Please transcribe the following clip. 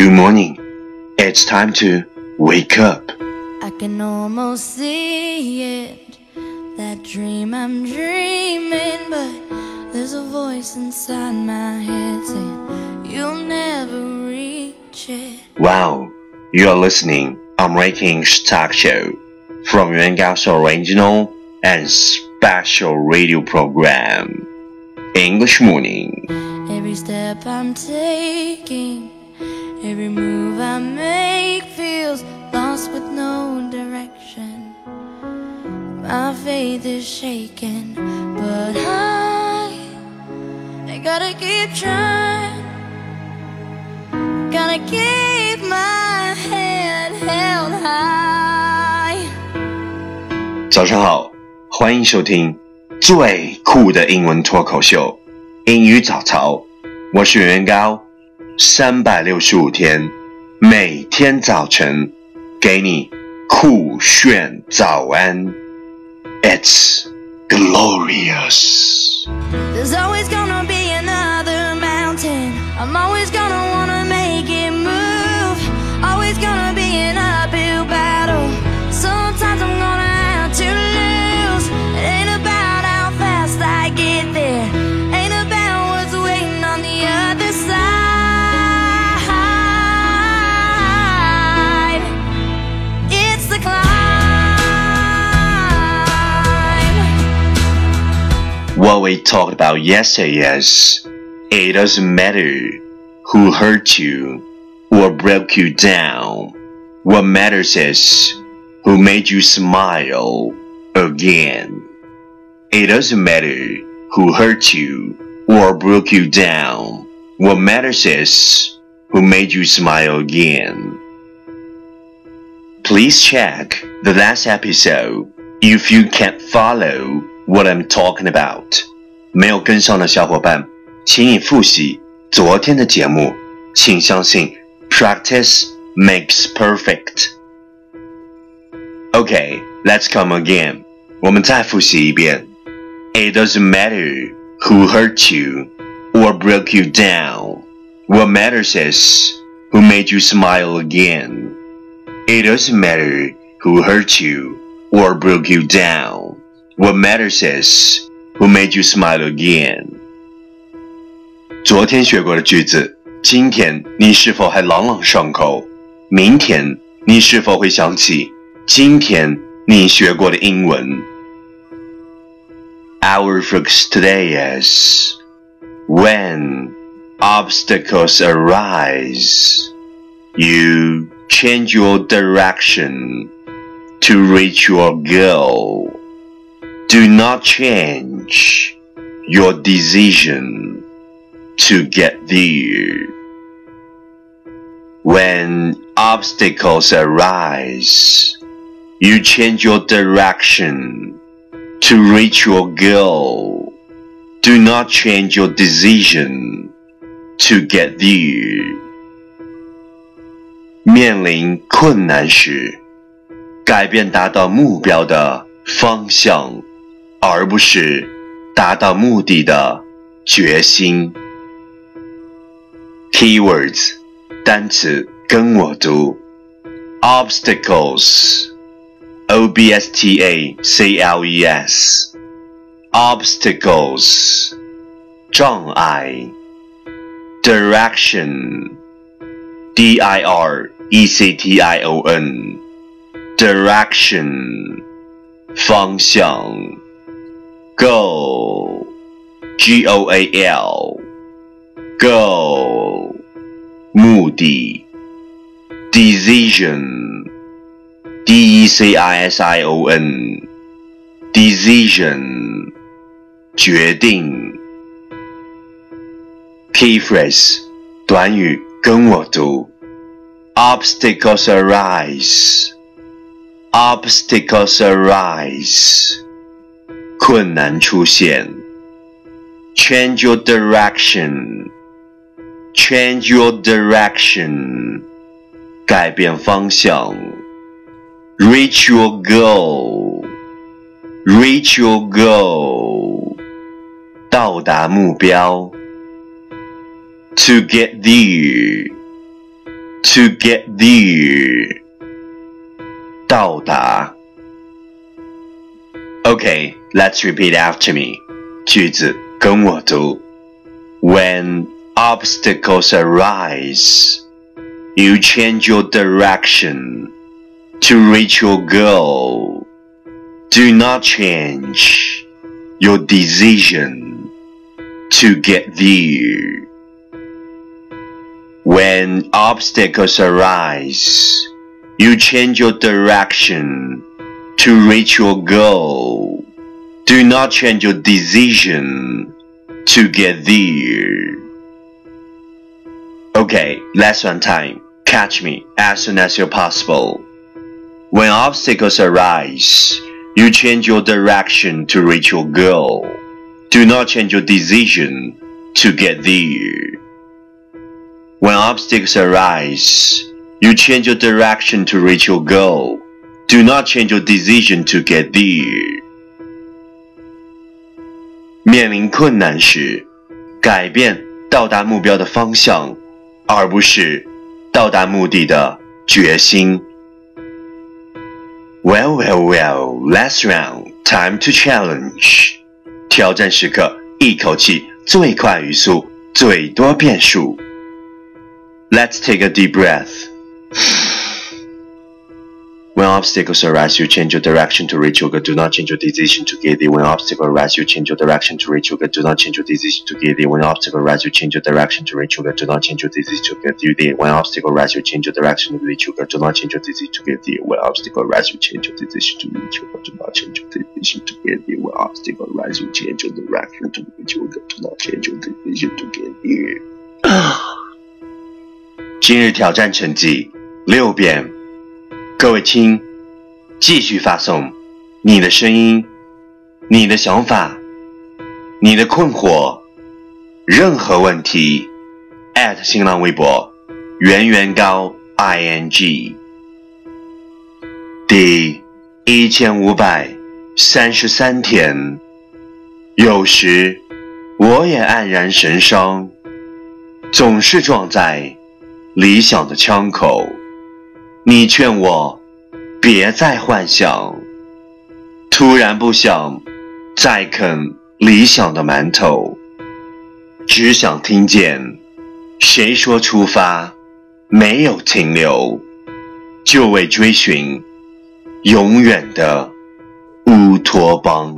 Good morning. It's time to wake up. I can almost see it. That dream I'm dreaming, but there's a voice inside my head saying you'll never reach it. Wow, you're listening on Raking Talk Show from Yuan Gao's original and special radio program, English Morning. Every step I'm taking, every move I make feels lost with no direction. My faith is shaken, but I, I gotta keep trying. Gotta keep my head held high. 早上好，欢迎收听最酷的英文脱口秀《英语早操》，我是袁高，三百六十五天，每天早晨给你酷炫早安，It's glorious。We talked about yesterday is it doesn't matter who hurt you or broke you down. What matters is who made you smile again. It doesn't matter who hurt you or broke you down. What matters is who made you smile again. Please check the last episode if you can't follow what I'm talking about. 没有跟上的小伙伴，请你复习昨天的节目。请相信，practice makes perfect. Okay, let's come again. 我们再复习一遍。It doesn't matter who hurt you or broke you down. What matters is who made you smile again. It doesn't matter who hurt you or broke you down. What matters is who made you smile again. 昨天学过的句子，今天你是否还朗朗上口？明天你是否会想起今天你学过的英文？Our focus today is when obstacles arise, you change your direction to reach your goal. Do not change your decision to get there. When obstacles arise, you change your direction to reach your goal. Do not change your decision to get there. 面临困难时，改变达到目标的方向， 而不是达到目的的决心。Keywords 单词跟我读：obstacles，o b s t a c l e s，obstacles，障碍；direction。D I R E C T I O N direction 方向 goal G O A L goal 目的 decision D E C I S I O N decision 决定 key phrase 短语跟我读：Obstacles arise, obstacles arise， 困难出现。Change your direction, change your direction，改变方向。Reach your goal, reach your goal，到达目标。To get there, To get there. 到达。Okay, let's repeat after me. 句子跟我读。When obstacles arise, you change your direction to reach your goal. Do not change your decision to get there. When obstacles arise, you change your direction to reach your goal. Do not change your decision to get there. Okay, last one time. Catch me as soon as you're possible. When obstacles arise, you change your direction to reach your goal. Do not change your decision to get there. When obstacles arise, you change your direction to reach your goal. Do not change your decision to get there. 面临困难时，改变到达目标的方向，而不是到达目的的决心。Well, well, well, last round, time to challenge. 挑战时刻，一口气，最快语速，最多变数。Let's take a deep breath. When obstacles arise, you change your direction to reach your goal. Do not change your decision to get there. When obstacles arise, you change your direction to reach your goal. Do not change your decision to get there. When obstacles arise, you change your direction to reach your goal. Do not change your decision to get there. When obstacles arise, you change your direction to reach your goal. Do not change your decision to get there. When obstacles arise, you change your decision to reach your goal. Do not change your decision to get there. When obstacles arise, you change your direction to reach your goal. Do not change your decision to get there. 今日挑战成绩六遍。 各位亲，继续发送你的声音、你的想法、你的困惑、任何问题新浪微博圆圆高 i n g 第一千五百三十三天。有时我也黯然神伤，总是撞在理想的枪口。你劝我别再幻想，突然不想再啃理想的馒头，只想听见谁说出发没有停留，就为追寻永远的乌托邦。